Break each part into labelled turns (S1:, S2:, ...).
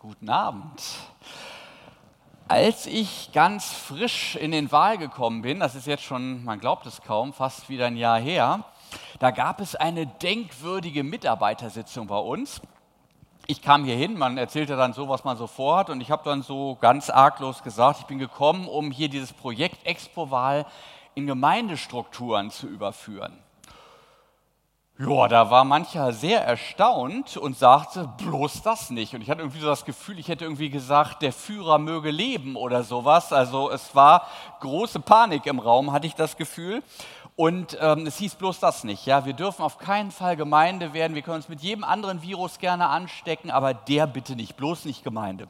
S1: Guten Abend. Als ich ganz frisch in den Wahl gekommen bin, das ist jetzt schon, man glaubt es kaum, fast wieder ein Jahr her, da gab es eine denkwürdige Mitarbeitersitzung bei uns. Ich kam hier hin, man erzählte dann so, was man so vorhat und ich habe dann so ganz arglos gesagt, ich bin gekommen, um hier dieses Projekt Expo-Wahl in Gemeindestrukturen zu überführen. Ja, da war mancher sehr erstaunt und sagte, bloß das nicht. Und ich hatte irgendwie so das Gefühl, ich hätte irgendwie gesagt, der Führer möge leben oder sowas. Also es war große Panik im Raum, hatte ich das Gefühl. Und ähm, es hieß bloß das nicht. Ja, wir dürfen auf keinen Fall Gemeinde werden. Wir können uns mit jedem anderen Virus gerne anstecken, aber der bitte nicht, bloß nicht Gemeinde.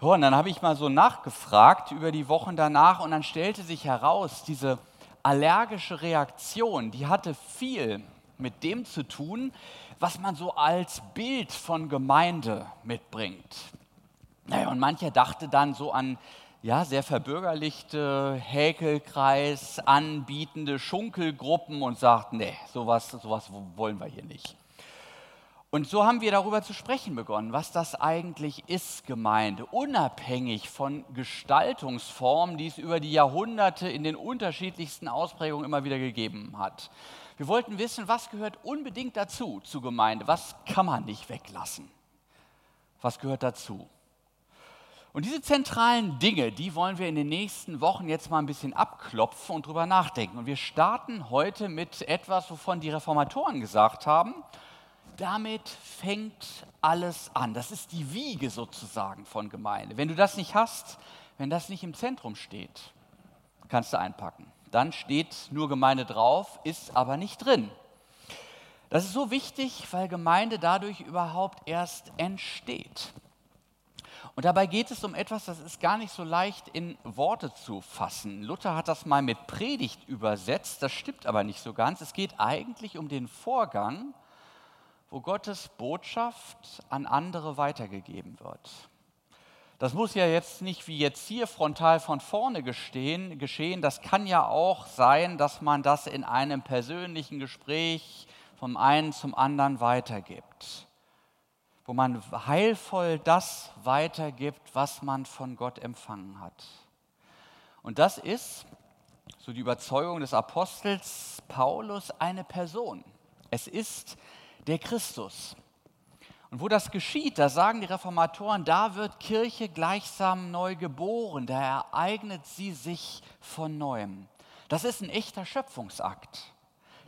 S1: Ja, und dann habe ich mal so nachgefragt über die Wochen danach und dann stellte sich heraus, diese allergische Reaktion, die hatte viel mit dem zu tun, was man so als Bild von Gemeinde mitbringt. Naja, und mancher dachte dann so an ja, sehr verbürgerlichte Häkelkreis, anbietende Schunkelgruppen und sagt, nee, sowas, sowas wollen wir hier nicht. Und so haben wir darüber zu sprechen begonnen, was das eigentlich ist, Gemeinde, unabhängig von Gestaltungsformen, die es über die Jahrhunderte in den unterschiedlichsten Ausprägungen immer wieder gegeben hat. Wir wollten wissen, was gehört unbedingt dazu zur Gemeinde, was kann man nicht weglassen, was gehört dazu. Und diese zentralen Dinge, die wollen wir in den nächsten Wochen jetzt mal ein bisschen abklopfen und drüber nachdenken. Und wir starten heute mit etwas, wovon die Reformatoren gesagt haben, damit fängt alles an. Das ist die Wiege sozusagen von Gemeinde. Wenn du das nicht hast, wenn das nicht im Zentrum steht, kannst du einpacken dann steht nur Gemeinde drauf, ist aber nicht drin. Das ist so wichtig, weil Gemeinde dadurch überhaupt erst entsteht. Und dabei geht es um etwas, das ist gar nicht so leicht in Worte zu fassen. Luther hat das mal mit Predigt übersetzt, das stimmt aber nicht so ganz. Es geht eigentlich um den Vorgang, wo Gottes Botschaft an andere weitergegeben wird. Das muss ja jetzt nicht wie jetzt hier frontal von vorne gestehen, geschehen. Das kann ja auch sein, dass man das in einem persönlichen Gespräch vom einen zum anderen weitergibt. Wo man heilvoll das weitergibt, was man von Gott empfangen hat. Und das ist, so die Überzeugung des Apostels Paulus, eine Person. Es ist der Christus. Und wo das geschieht, da sagen die Reformatoren, da wird Kirche gleichsam neu geboren, da ereignet sie sich von neuem. Das ist ein echter Schöpfungsakt.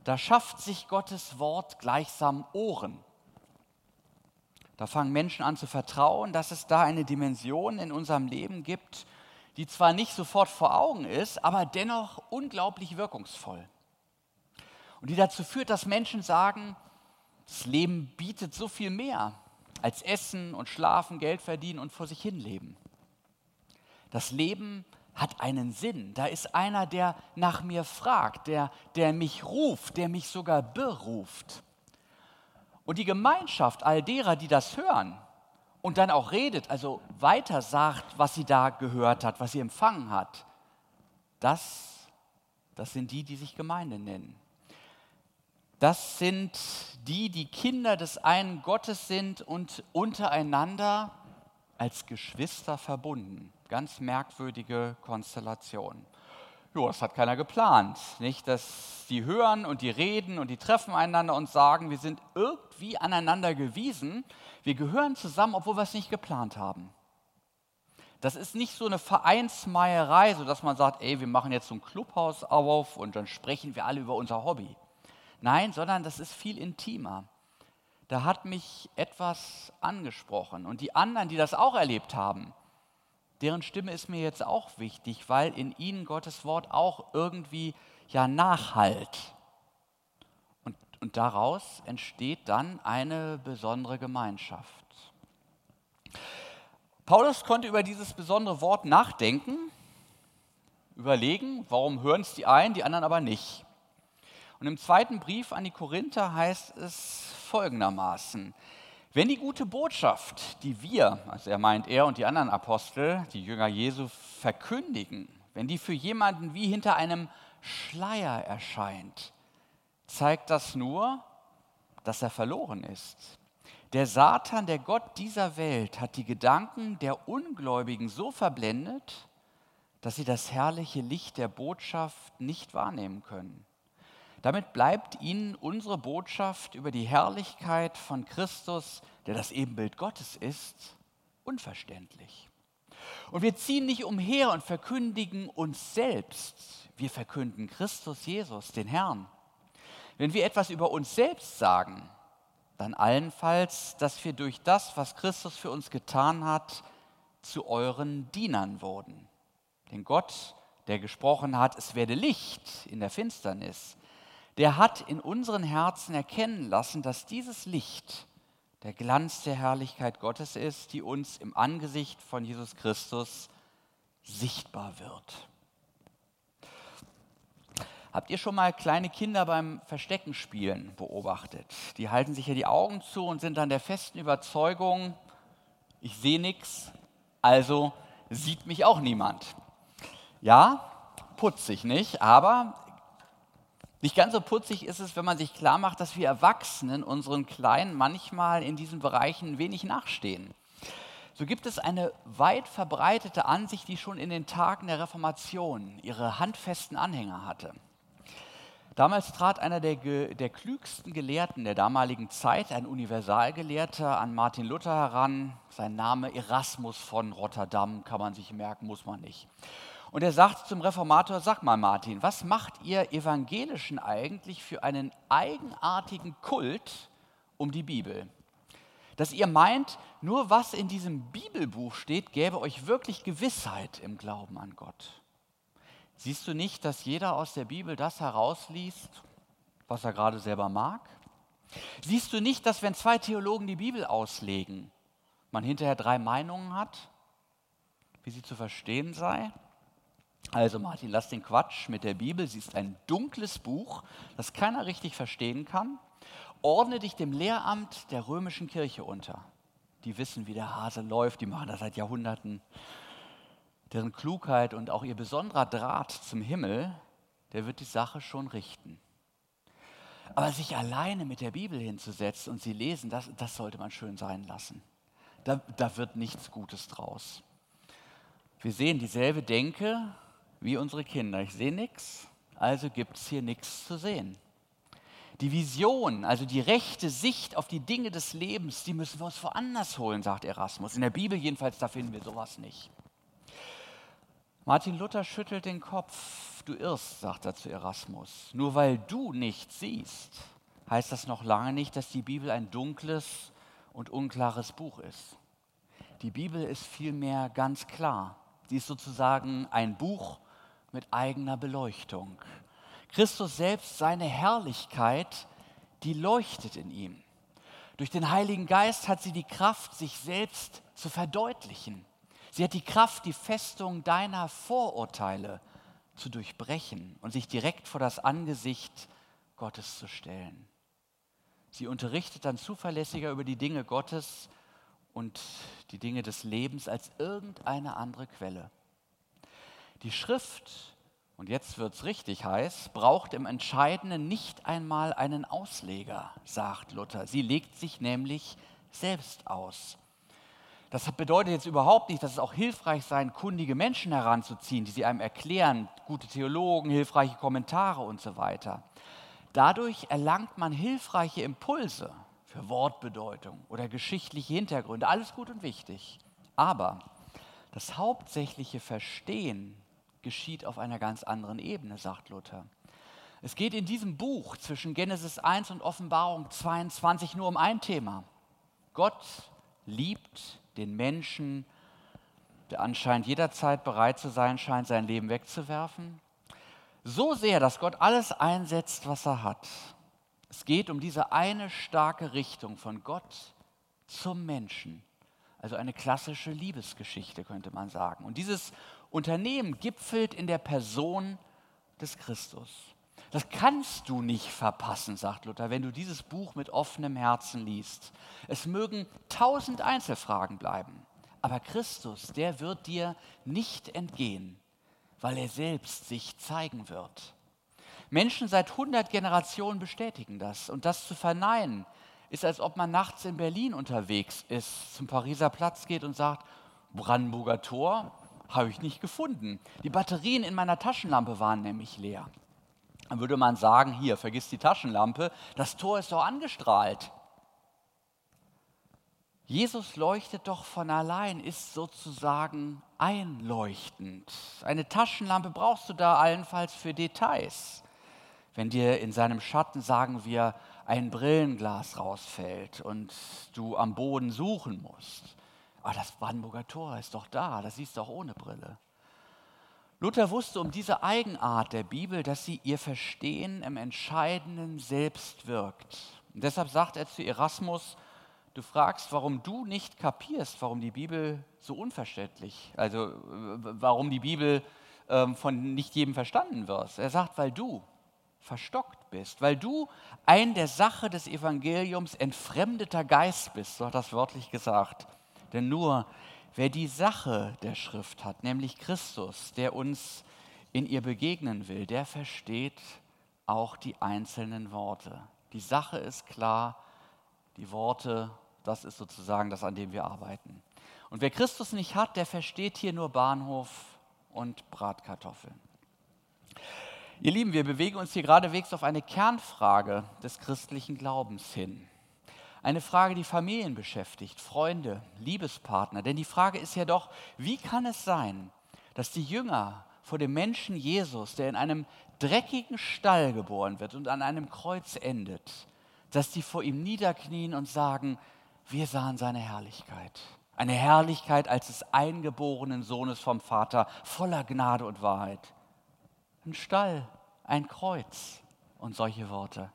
S1: Da schafft sich Gottes Wort gleichsam Ohren. Da fangen Menschen an zu vertrauen, dass es da eine Dimension in unserem Leben gibt, die zwar nicht sofort vor Augen ist, aber dennoch unglaublich wirkungsvoll. Und die dazu führt, dass Menschen sagen, das Leben bietet so viel mehr als Essen und Schlafen, Geld verdienen und vor sich hin leben. Das Leben hat einen Sinn. Da ist einer, der nach mir fragt, der, der mich ruft, der mich sogar beruft. Und die Gemeinschaft all derer, die das hören und dann auch redet, also weiter sagt, was sie da gehört hat, was sie empfangen hat, das, das sind die, die sich Gemeinde nennen das sind die, die Kinder des einen Gottes sind und untereinander als Geschwister verbunden. Ganz merkwürdige Konstellation. Jo, das hat keiner geplant, nicht? Dass die hören und die reden und die treffen einander und sagen, wir sind irgendwie aneinander gewiesen. Wir gehören zusammen, obwohl wir es nicht geplant haben. Das ist nicht so eine Vereinsmeierei, so dass man sagt, ey, wir machen jetzt so ein Clubhaus auf und dann sprechen wir alle über unser Hobby. Nein, sondern das ist viel intimer. Da hat mich etwas angesprochen. Und die anderen, die das auch erlebt haben, deren Stimme ist mir jetzt auch wichtig, weil in ihnen Gottes Wort auch irgendwie ja nachhalt. Und, und daraus entsteht dann eine besondere Gemeinschaft. Paulus konnte über dieses besondere Wort nachdenken, überlegen, warum hören es die einen, die anderen aber nicht. Und im zweiten Brief an die Korinther heißt es folgendermaßen, wenn die gute Botschaft, die wir, also er meint er und die anderen Apostel, die Jünger Jesu, verkündigen, wenn die für jemanden wie hinter einem Schleier erscheint, zeigt das nur, dass er verloren ist. Der Satan, der Gott dieser Welt, hat die Gedanken der Ungläubigen so verblendet, dass sie das herrliche Licht der Botschaft nicht wahrnehmen können. Damit bleibt ihnen unsere Botschaft über die Herrlichkeit von Christus, der das Ebenbild Gottes ist, unverständlich. Und wir ziehen nicht umher und verkündigen uns selbst. Wir verkünden Christus Jesus, den Herrn. Wenn wir etwas über uns selbst sagen, dann allenfalls, dass wir durch das, was Christus für uns getan hat, zu euren Dienern wurden. Denn Gott, der gesprochen hat, es werde Licht in der Finsternis, der hat in unseren Herzen erkennen lassen, dass dieses Licht der Glanz der Herrlichkeit Gottes ist, die uns im Angesicht von Jesus Christus sichtbar wird. Habt ihr schon mal kleine Kinder beim Verstecken spielen beobachtet? Die halten sich ja die Augen zu und sind dann der festen Überzeugung, ich sehe nichts, also sieht mich auch niemand. Ja, putzig nicht, aber nicht ganz so putzig ist es, wenn man sich klar macht, dass wir Erwachsenen unseren Kleinen manchmal in diesen Bereichen wenig nachstehen. So gibt es eine weit verbreitete Ansicht, die schon in den Tagen der Reformation ihre handfesten Anhänger hatte. Damals trat einer der, der klügsten Gelehrten der damaligen Zeit, ein Universalgelehrter, an Martin Luther heran. Sein Name Erasmus von Rotterdam, kann man sich merken, muss man nicht. Und er sagt zum Reformator, sag mal Martin, was macht ihr Evangelischen eigentlich für einen eigenartigen Kult um die Bibel? Dass ihr meint, nur was in diesem Bibelbuch steht, gäbe euch wirklich Gewissheit im Glauben an Gott. Siehst du nicht, dass jeder aus der Bibel das herausliest, was er gerade selber mag? Siehst du nicht, dass wenn zwei Theologen die Bibel auslegen, man hinterher drei Meinungen hat, wie sie zu verstehen sei? Also Martin, lass den Quatsch mit der Bibel. Sie ist ein dunkles Buch, das keiner richtig verstehen kann. Ordne dich dem Lehramt der römischen Kirche unter. Die wissen, wie der Hase läuft, die machen das seit Jahrhunderten deren Klugheit und auch ihr besonderer Draht zum Himmel, der wird die Sache schon richten. Aber sich alleine mit der Bibel hinzusetzen und sie lesen, das, das sollte man schön sein lassen. Da, da wird nichts Gutes draus. Wir sehen dieselbe Denke wie unsere Kinder. Ich sehe nichts, also gibt es hier nichts zu sehen. Die Vision, also die rechte Sicht auf die Dinge des Lebens, die müssen wir uns woanders holen, sagt Erasmus. In der Bibel jedenfalls, da finden wir sowas nicht. Martin Luther schüttelt den Kopf. Du irrst, sagt er zu Erasmus. Nur weil du nichts siehst, heißt das noch lange nicht, dass die Bibel ein dunkles und unklares Buch ist. Die Bibel ist vielmehr ganz klar. Sie ist sozusagen ein Buch mit eigener Beleuchtung. Christus selbst, seine Herrlichkeit, die leuchtet in ihm. Durch den Heiligen Geist hat sie die Kraft, sich selbst zu verdeutlichen. Sie hat die Kraft, die Festung deiner Vorurteile zu durchbrechen und sich direkt vor das Angesicht Gottes zu stellen. Sie unterrichtet dann zuverlässiger über die Dinge Gottes und die Dinge des Lebens als irgendeine andere Quelle. Die Schrift, und jetzt wird es richtig heiß, braucht im Entscheidenden nicht einmal einen Ausleger, sagt Luther. Sie legt sich nämlich selbst aus. Das bedeutet jetzt überhaupt nicht, dass es auch hilfreich sein, kundige Menschen heranzuziehen, die sie einem erklären, gute Theologen, hilfreiche Kommentare und so weiter. Dadurch erlangt man hilfreiche Impulse für Wortbedeutung oder geschichtliche Hintergründe, alles gut und wichtig. Aber das hauptsächliche Verstehen geschieht auf einer ganz anderen Ebene, sagt Luther. Es geht in diesem Buch zwischen Genesis 1 und Offenbarung 22 nur um ein Thema. Gott liebt den Menschen, der anscheinend jederzeit bereit zu sein scheint, sein Leben wegzuwerfen. So sehr, dass Gott alles einsetzt, was er hat. Es geht um diese eine starke Richtung von Gott zum Menschen. Also eine klassische Liebesgeschichte, könnte man sagen. Und dieses Unternehmen gipfelt in der Person des Christus. Das kannst du nicht verpassen, sagt Luther, wenn du dieses Buch mit offenem Herzen liest. Es mögen tausend Einzelfragen bleiben, aber Christus, der wird dir nicht entgehen, weil er selbst sich zeigen wird. Menschen seit hundert Generationen bestätigen das und das zu verneinen, ist, als ob man nachts in Berlin unterwegs ist, zum Pariser Platz geht und sagt, Brandenburger Tor habe ich nicht gefunden. Die Batterien in meiner Taschenlampe waren nämlich leer. Dann würde man sagen, hier, vergiss die Taschenlampe, das Tor ist doch angestrahlt. Jesus leuchtet doch von allein, ist sozusagen einleuchtend. Eine Taschenlampe brauchst du da allenfalls für Details. Wenn dir in seinem Schatten, sagen wir, ein Brillenglas rausfällt und du am Boden suchen musst. Aber das Brandenburger Tor ist doch da, das siehst du auch ohne Brille. Luther wusste um diese Eigenart der Bibel, dass sie ihr Verstehen im Entscheidenden selbst wirkt. Und deshalb sagt er zu Erasmus, du fragst, warum du nicht kapierst, warum die Bibel so unverständlich, also warum die Bibel ähm, von nicht jedem verstanden wird. Er sagt, weil du verstockt bist, weil du ein der Sache des Evangeliums entfremdeter Geist bist, so hat das wörtlich gesagt. Denn nur wer die Sache der Schrift hat, nämlich Christus, der uns in ihr begegnen will, der versteht auch die einzelnen Worte. Die Sache ist klar, die Worte, das ist sozusagen das, an dem wir arbeiten. Und wer Christus nicht hat, der versteht hier nur Bahnhof und Bratkartoffeln. Ihr Lieben, wir bewegen uns hier geradewegs auf eine Kernfrage des christlichen Glaubens hin. Eine Frage, die Familien beschäftigt, Freunde, Liebespartner. Denn die Frage ist ja doch, wie kann es sein, dass die Jünger vor dem Menschen Jesus, der in einem dreckigen Stall geboren wird und an einem Kreuz endet, dass die vor ihm niederknien und sagen, wir sahen seine Herrlichkeit. Eine Herrlichkeit als des eingeborenen Sohnes vom Vater, voller Gnade und Wahrheit ein Stall, ein Kreuz und solche Worte.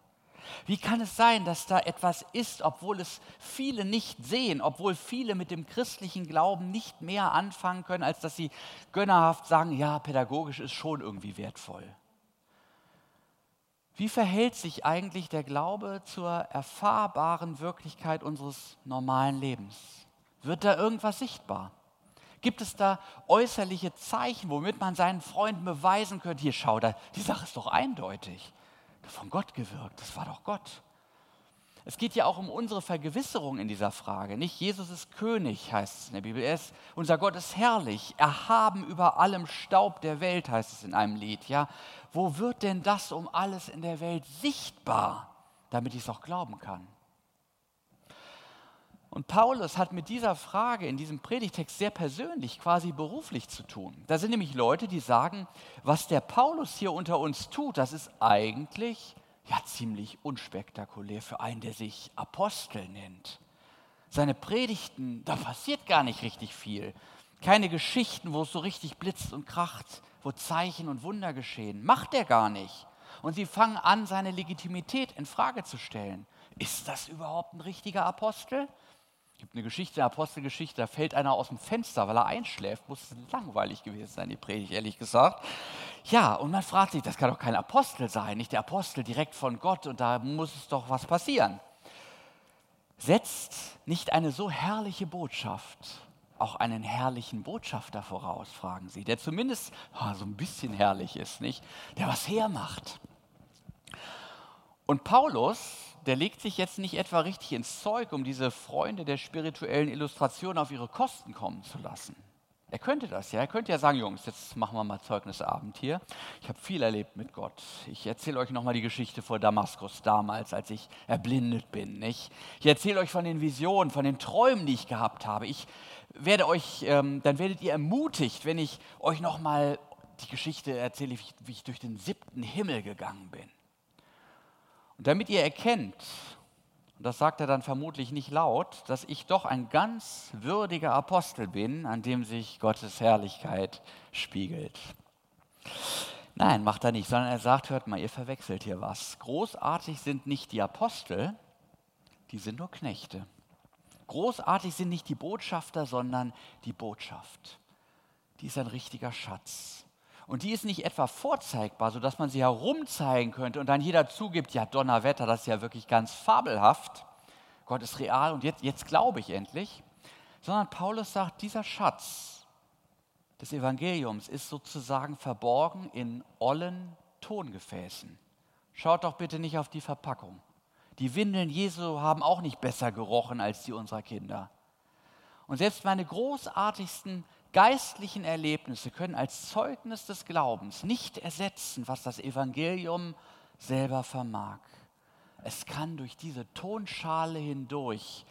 S1: Wie kann es sein, dass da etwas ist, obwohl es viele nicht sehen, obwohl viele mit dem christlichen Glauben nicht mehr anfangen können, als dass sie gönnerhaft sagen, ja, pädagogisch ist schon irgendwie wertvoll. Wie verhält sich eigentlich der Glaube zur erfahrbaren Wirklichkeit unseres normalen Lebens? Wird da irgendwas sichtbar? Gibt es da äußerliche Zeichen, womit man seinen Freunden beweisen könnte, hier schau, da, die Sache ist doch eindeutig. Von Gott gewirkt, das war doch Gott. Es geht ja auch um unsere Vergewisserung in dieser Frage. Nicht Jesus ist König, heißt es in der Bibel. Er ist, unser Gott ist herrlich, erhaben über allem Staub der Welt, heißt es in einem Lied. Ja, wo wird denn das um alles in der Welt sichtbar, damit ich es auch glauben kann? Und Paulus hat mit dieser Frage in diesem Predigtext sehr persönlich, quasi beruflich zu tun. Da sind nämlich Leute, die sagen, was der Paulus hier unter uns tut, das ist eigentlich ja ziemlich unspektakulär für einen, der sich Apostel nennt. Seine Predigten, da passiert gar nicht richtig viel. Keine Geschichten, wo es so richtig blitzt und kracht, wo Zeichen und Wunder geschehen. Macht er gar nicht. Und sie fangen an, seine Legitimität in Frage zu stellen. Ist das überhaupt ein richtiger Apostel? Gibt eine Geschichte, eine Apostelgeschichte, da fällt einer aus dem Fenster, weil er einschläft. Muss langweilig gewesen sein, die Predigt, ehrlich gesagt. Ja, und man fragt sich, das kann doch kein Apostel sein, nicht der Apostel direkt von Gott und da muss es doch was passieren. Setzt nicht eine so herrliche Botschaft auch einen herrlichen Botschafter voraus, fragen sie, der zumindest oh, so ein bisschen herrlich ist, nicht? Der was hermacht. Und Paulus der legt sich jetzt nicht etwa richtig ins Zeug, um diese Freunde der spirituellen Illustration auf ihre Kosten kommen zu lassen. Er könnte das ja. Er könnte ja sagen, Jungs, jetzt machen wir mal Zeugnisabend hier. Ich habe viel erlebt mit Gott. Ich erzähle euch nochmal die Geschichte vor Damaskus damals, als ich erblindet bin. Nicht? Ich erzähle euch von den Visionen, von den Träumen, die ich gehabt habe. Ich werde euch, ähm, dann werdet ihr ermutigt, wenn ich euch nochmal die Geschichte erzähle, wie ich durch den siebten Himmel gegangen bin. Damit ihr erkennt, und das sagt er dann vermutlich nicht laut, dass ich doch ein ganz würdiger Apostel bin, an dem sich Gottes Herrlichkeit spiegelt. Nein, macht er nicht, sondern er sagt, hört mal, ihr verwechselt hier was. Großartig sind nicht die Apostel, die sind nur Knechte. Großartig sind nicht die Botschafter, sondern die Botschaft. Die ist ein richtiger Schatz. Und die ist nicht etwa vorzeigbar, sodass man sie herumzeigen könnte und dann jeder zugibt, ja Donnerwetter, das ist ja wirklich ganz fabelhaft. Gott ist real und jetzt, jetzt glaube ich endlich. Sondern Paulus sagt, dieser Schatz des Evangeliums ist sozusagen verborgen in ollen Tongefäßen. Schaut doch bitte nicht auf die Verpackung. Die Windeln Jesu haben auch nicht besser gerochen als die unserer Kinder. Und selbst meine großartigsten geistlichen Erlebnisse können als Zeugnis des Glaubens nicht ersetzen, was das Evangelium selber vermag. Es kann durch diese Tonschale hindurch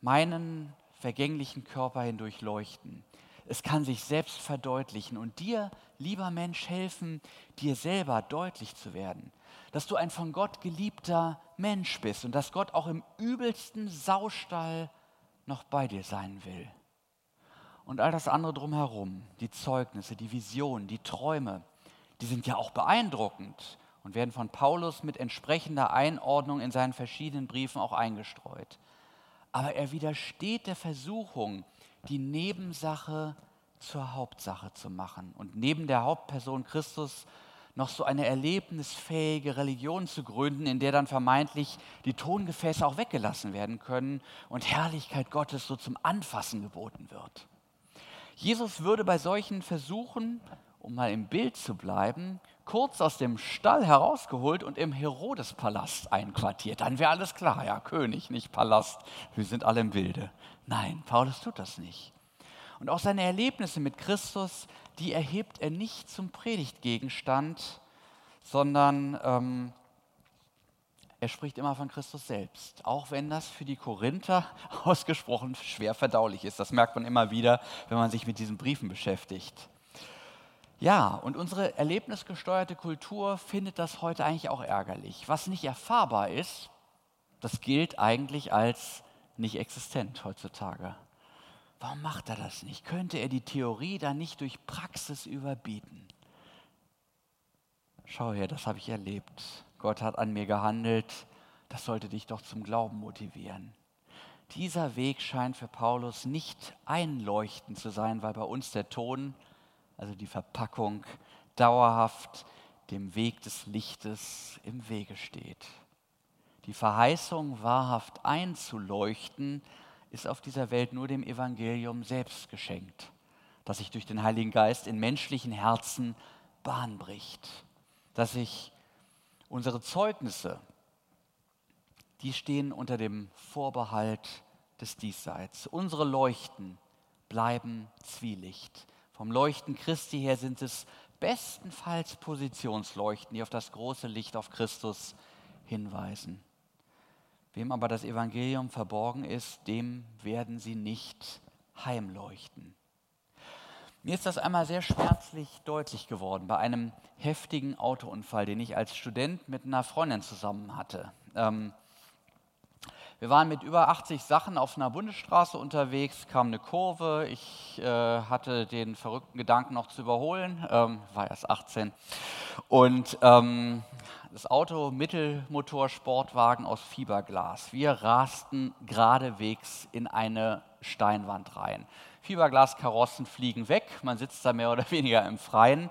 S1: meinen vergänglichen Körper hindurch leuchten. Es kann sich selbst verdeutlichen und dir, lieber Mensch, helfen, dir selber deutlich zu werden, dass du ein von Gott geliebter Mensch bist und dass Gott auch im übelsten Saustall noch bei dir sein will. Und all das andere drumherum, die Zeugnisse, die Visionen, die Träume, die sind ja auch beeindruckend und werden von Paulus mit entsprechender Einordnung in seinen verschiedenen Briefen auch eingestreut. Aber er widersteht der Versuchung, die Nebensache zur Hauptsache zu machen und neben der Hauptperson Christus noch so eine erlebnisfähige Religion zu gründen, in der dann vermeintlich die Tongefäße auch weggelassen werden können und Herrlichkeit Gottes so zum Anfassen geboten wird. Jesus würde bei solchen Versuchen, um mal im Bild zu bleiben, kurz aus dem Stall herausgeholt und im Herodespalast einquartiert. Dann wäre alles klar, ja, König, nicht Palast, wir sind alle im Bilde. Nein, Paulus tut das nicht. Und auch seine Erlebnisse mit Christus, die erhebt er nicht zum Predigtgegenstand, sondern ähm, er spricht immer von Christus selbst, auch wenn das für die Korinther ausgesprochen schwer verdaulich ist. Das merkt man immer wieder, wenn man sich mit diesen Briefen beschäftigt. Ja, und unsere erlebnisgesteuerte Kultur findet das heute eigentlich auch ärgerlich. Was nicht erfahrbar ist, das gilt eigentlich als nicht existent heutzutage. Warum macht er das nicht? Könnte er die Theorie dann nicht durch Praxis überbieten? Schau her, das habe ich erlebt. Gott hat an mir gehandelt. Das sollte dich doch zum Glauben motivieren. Dieser Weg scheint für Paulus nicht einleuchtend zu sein, weil bei uns der Ton, also die Verpackung, dauerhaft dem Weg des Lichtes im Wege steht. Die Verheißung, wahrhaft einzuleuchten, ist auf dieser Welt nur dem Evangelium selbst geschenkt, das sich durch den Heiligen Geist in menschlichen Herzen Bahn bricht, dass sich unsere Zeugnisse, die stehen unter dem Vorbehalt des Diesseits. Unsere Leuchten bleiben Zwielicht. Vom Leuchten Christi her sind es bestenfalls Positionsleuchten, die auf das große Licht auf Christus hinweisen. Wem aber das Evangelium verborgen ist, dem werden sie nicht heimleuchten. Mir ist das einmal sehr schmerzlich deutlich geworden bei einem heftigen Autounfall, den ich als Student mit einer Freundin zusammen hatte. Ähm, wir waren mit über 80 Sachen auf einer Bundesstraße unterwegs, kam eine Kurve. Ich äh, hatte den verrückten Gedanken noch zu überholen, ähm, war erst 18. Und ähm, das Auto Mittelmotor Sportwagen aus Fiberglas. Wir rasten geradewegs in eine Steinwand rein. Fiberglaskarossen fliegen weg, man sitzt da mehr oder weniger im Freien.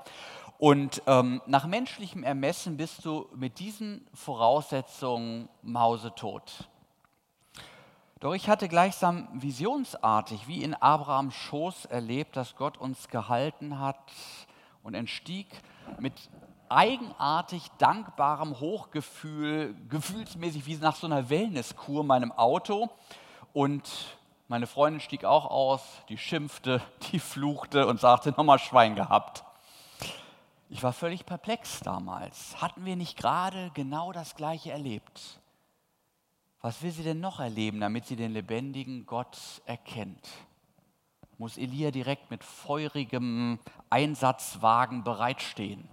S1: Und ähm, nach menschlichem Ermessen bist du mit diesen Voraussetzungen mausetot. Doch ich hatte gleichsam visionsartig wie in Abrahams Schoß erlebt, dass Gott uns gehalten hat und entstieg mit eigenartig dankbarem Hochgefühl, gefühlsmäßig wie nach so einer Wellnesskur meinem Auto. Und meine Freundin stieg auch aus, die schimpfte, die fluchte und sagte, nochmal Schwein gehabt. Ich war völlig perplex damals. Hatten wir nicht gerade genau das Gleiche erlebt? Was will sie denn noch erleben, damit sie den lebendigen Gott erkennt? Muss Elia direkt mit feurigem Einsatzwagen bereitstehen?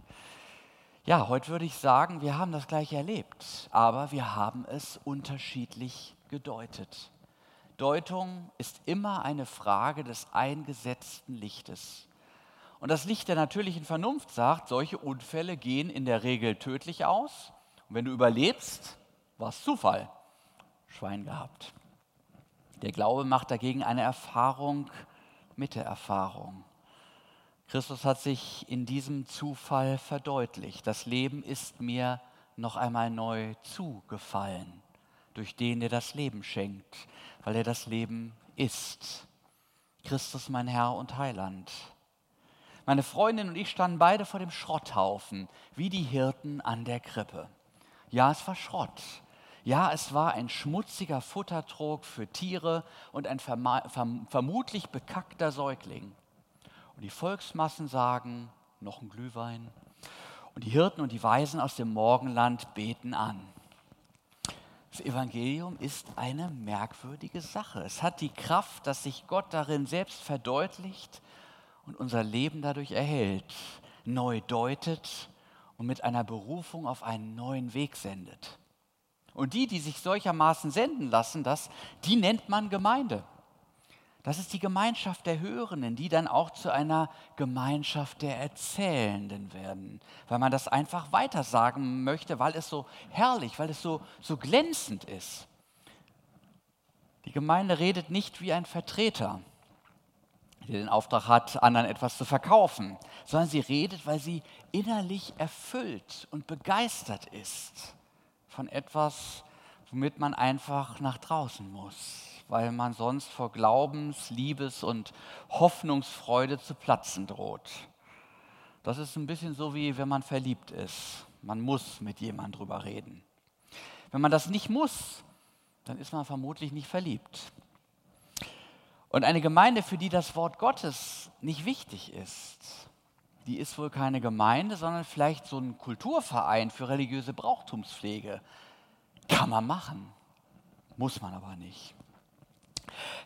S1: Ja, heute würde ich sagen, wir haben das gleiche erlebt, aber wir haben es unterschiedlich gedeutet. Deutung ist immer eine Frage des eingesetzten Lichtes. Und das Licht der natürlichen Vernunft sagt, solche Unfälle gehen in der Regel tödlich aus. Und wenn du überlebst, war es Zufall. Schwein gehabt. Der Glaube macht dagegen eine Erfahrung mit der Erfahrung. Christus hat sich in diesem Zufall verdeutlicht. Das Leben ist mir noch einmal neu zugefallen durch den, der das Leben schenkt, weil er das Leben ist. Christus mein Herr und Heiland. Meine Freundin und ich standen beide vor dem Schrotthaufen, wie die Hirten an der Krippe. Ja, es war Schrott. Ja, es war ein schmutziger Futtertrog für Tiere und ein vermutlich bekackter Säugling. Und die Volksmassen sagen, noch ein Glühwein. Und die Hirten und die Weisen aus dem Morgenland beten an. Das Evangelium ist eine merkwürdige Sache. Es hat die Kraft, dass sich Gott darin selbst verdeutlicht und unser Leben dadurch erhält, neu deutet und mit einer Berufung auf einen neuen Weg sendet. Und die, die sich solchermaßen senden lassen, das, die nennt man Gemeinde. Das ist die Gemeinschaft der Hörenden, die dann auch zu einer Gemeinschaft der Erzählenden werden, weil man das einfach weitersagen möchte, weil es so herrlich, weil es so, so glänzend ist. Die Gemeinde redet nicht wie ein Vertreter, der den Auftrag hat, anderen etwas zu verkaufen, sondern sie redet, weil sie innerlich erfüllt und begeistert ist von etwas, womit man einfach nach draußen muss, weil man sonst vor Glaubens-, Liebes- und Hoffnungsfreude zu platzen droht. Das ist ein bisschen so wie wenn man verliebt ist. Man muss mit jemandem drüber reden. Wenn man das nicht muss, dann ist man vermutlich nicht verliebt. Und eine Gemeinde, für die das Wort Gottes nicht wichtig ist, die ist wohl keine Gemeinde, sondern vielleicht so ein Kulturverein für religiöse Brauchtumspflege. Kann man machen, muss man aber nicht.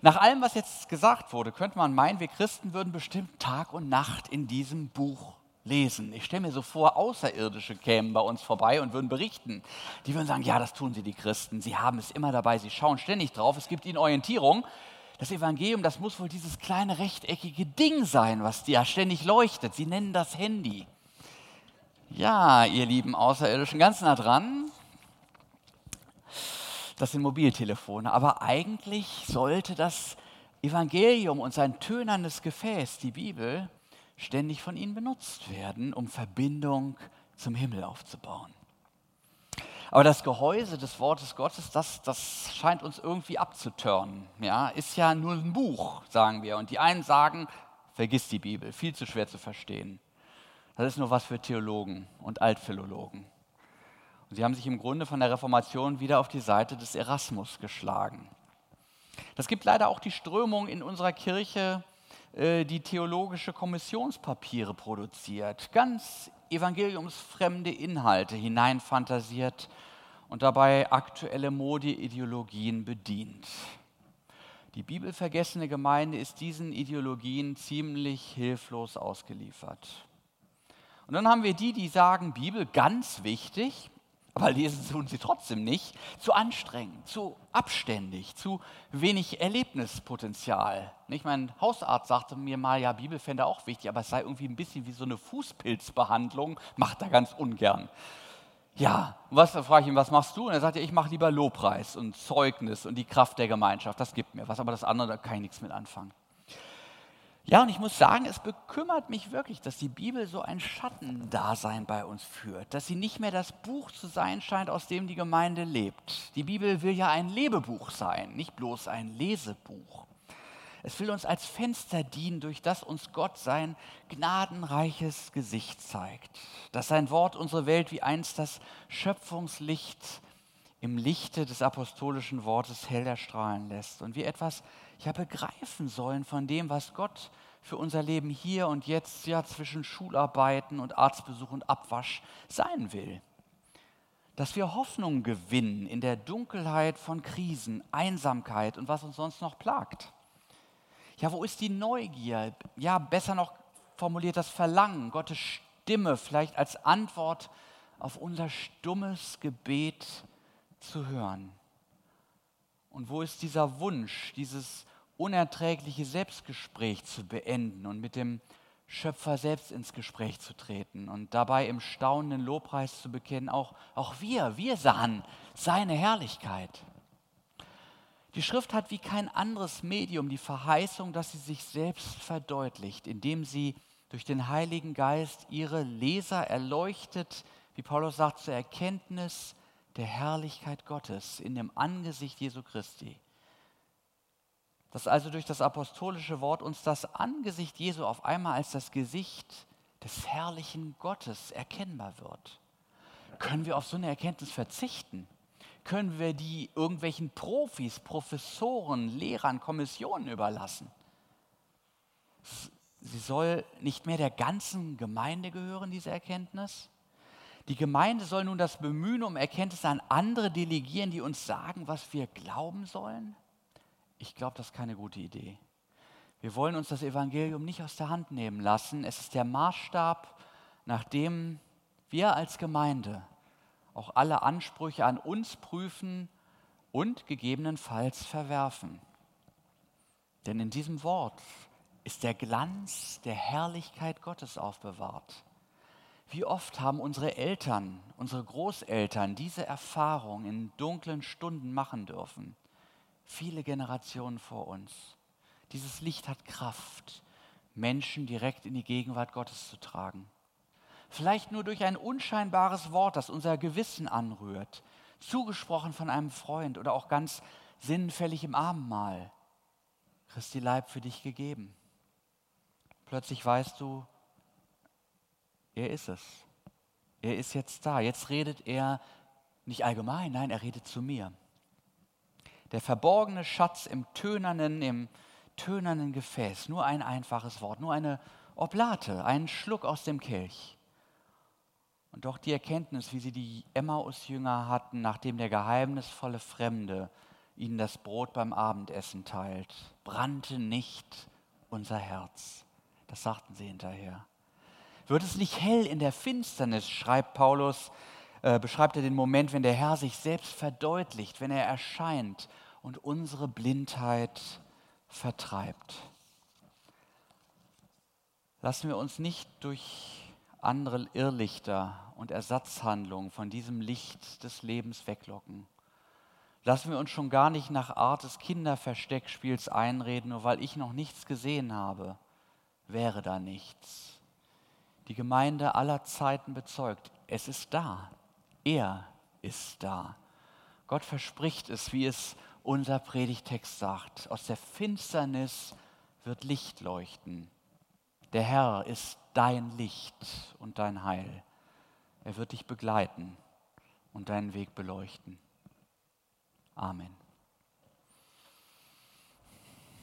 S1: Nach allem, was jetzt gesagt wurde, könnte man meinen, wir Christen würden bestimmt Tag und Nacht in diesem Buch lesen. Ich stelle mir so vor, Außerirdische kämen bei uns vorbei und würden berichten. Die würden sagen, ja, das tun sie, die Christen. Sie haben es immer dabei, sie schauen ständig drauf, es gibt ihnen Orientierung das Evangelium, das muss wohl dieses kleine rechteckige Ding sein, was ja ständig leuchtet. Sie nennen das Handy. Ja, ihr lieben Außerirdischen, ganz nah dran. Das sind Mobiltelefone. Aber eigentlich sollte das Evangelium und sein tönerndes Gefäß, die Bibel, ständig von ihnen benutzt werden, um Verbindung zum Himmel aufzubauen. Aber das Gehäuse des Wortes Gottes, das, das scheint uns irgendwie abzuturnen. Ja? Ist ja nur ein Buch, sagen wir. Und die einen sagen, vergiss die Bibel, viel zu schwer zu verstehen. Das ist nur was für Theologen und Altphilologen. Sie haben sich im Grunde von der Reformation wieder auf die Seite des Erasmus geschlagen. Das gibt leider auch die Strömung in unserer Kirche, äh, die theologische Kommissionspapiere produziert, ganz evangeliumsfremde Inhalte hineinfantasiert und dabei aktuelle Modeideologien bedient. Die bibelvergessene Gemeinde ist diesen Ideologien ziemlich hilflos ausgeliefert. Und dann haben wir die, die sagen, Bibel ganz wichtig, aber lesen tun sie trotzdem nicht, zu anstrengend, zu abständig, zu wenig Erlebnispotenzial. Nicht? Mein Hausarzt sagte mir mal, ja, Bibel fände auch wichtig, aber es sei irgendwie ein bisschen wie so eine Fußpilzbehandlung, macht er ganz ungern. Ja, was, da frage ich ihn, was machst du? Und er sagt, ja, ich mache lieber Lobpreis und Zeugnis und die Kraft der Gemeinschaft, das gibt mir was, aber das andere, da kann ich nichts mit anfangen. Ja, und ich muss sagen, es bekümmert mich wirklich, dass die Bibel so ein Schattendasein bei uns führt, dass sie nicht mehr das Buch zu sein scheint, aus dem die Gemeinde lebt. Die Bibel will ja ein Lebebuch sein, nicht bloß ein Lesebuch. Es will uns als Fenster dienen, durch das uns Gott sein gnadenreiches Gesicht zeigt, dass sein Wort unsere Welt wie einst das Schöpfungslicht im Lichte des apostolischen Wortes hell erstrahlen lässt und wir etwas ja begreifen sollen von dem, was Gott für unser Leben hier und jetzt ja zwischen Schularbeiten und Arztbesuch und Abwasch sein will. Dass wir Hoffnung gewinnen in der Dunkelheit von Krisen, Einsamkeit und was uns sonst noch plagt. Ja, wo ist die Neugier? Ja, besser noch formuliert das Verlangen, Gottes Stimme vielleicht als Antwort auf unser stummes Gebet zu hören. Und wo ist dieser Wunsch, dieses unerträgliche Selbstgespräch zu beenden und mit dem Schöpfer selbst ins Gespräch zu treten und dabei im staunenden Lobpreis zu bekennen, auch, auch wir, wir sahen seine Herrlichkeit. Die Schrift hat wie kein anderes Medium die Verheißung, dass sie sich selbst verdeutlicht, indem sie durch den Heiligen Geist ihre Leser erleuchtet, wie Paulus sagt, zur Erkenntnis der Herrlichkeit Gottes in dem Angesicht Jesu Christi dass also durch das apostolische Wort uns das Angesicht Jesu auf einmal als das Gesicht des herrlichen Gottes erkennbar wird. Können wir auf so eine Erkenntnis verzichten? können wir die irgendwelchen Profis, Professoren, Lehrern, Kommissionen überlassen. Sie soll nicht mehr der ganzen Gemeinde gehören, diese Erkenntnis. Die Gemeinde soll nun das Bemühen um Erkenntnisse an andere delegieren, die uns sagen, was wir glauben sollen. Ich glaube, das ist keine gute Idee. Wir wollen uns das Evangelium nicht aus der Hand nehmen lassen. Es ist der Maßstab, nach dem wir als Gemeinde auch alle Ansprüche an uns prüfen und gegebenenfalls verwerfen. Denn in diesem Wort ist der Glanz der Herrlichkeit Gottes aufbewahrt. Wie oft haben unsere Eltern, unsere Großeltern diese Erfahrung in dunklen Stunden machen dürfen? Viele Generationen vor uns. Dieses Licht hat Kraft, Menschen direkt in die Gegenwart Gottes zu tragen. Vielleicht nur durch ein unscheinbares Wort, das unser Gewissen anrührt, zugesprochen von einem Freund oder auch ganz sinnfällig im Abendmahl. Christi Leib für dich gegeben. Plötzlich weißt du, er ist es. Er ist jetzt da. Jetzt redet er nicht allgemein, nein, er redet zu mir. Der verborgene Schatz im tönernen, im tönernen Gefäß, nur ein einfaches Wort, nur eine Oblate, einen Schluck aus dem Kelch. Und doch die Erkenntnis, wie sie die Emmaus-Jünger hatten, nachdem der geheimnisvolle Fremde ihnen das Brot beim Abendessen teilt, brannte nicht unser Herz. Das sagten sie hinterher. Wird es nicht hell in der Finsternis, schreibt Paulus, äh, beschreibt er den Moment, wenn der Herr sich selbst verdeutlicht, wenn er erscheint und unsere Blindheit vertreibt. Lassen wir uns nicht durch andere Irrlichter und Ersatzhandlungen von diesem Licht des Lebens weglocken. Lassen wir uns schon gar nicht nach Art des Kinderversteckspiels einreden, nur weil ich noch nichts gesehen habe wäre da nichts. Die Gemeinde aller Zeiten bezeugt, es ist da. Er ist da. Gott verspricht es, wie es unser Predigtext sagt. Aus der Finsternis wird Licht leuchten. Der Herr ist dein Licht und dein Heil. Er wird dich begleiten und deinen Weg beleuchten. Amen.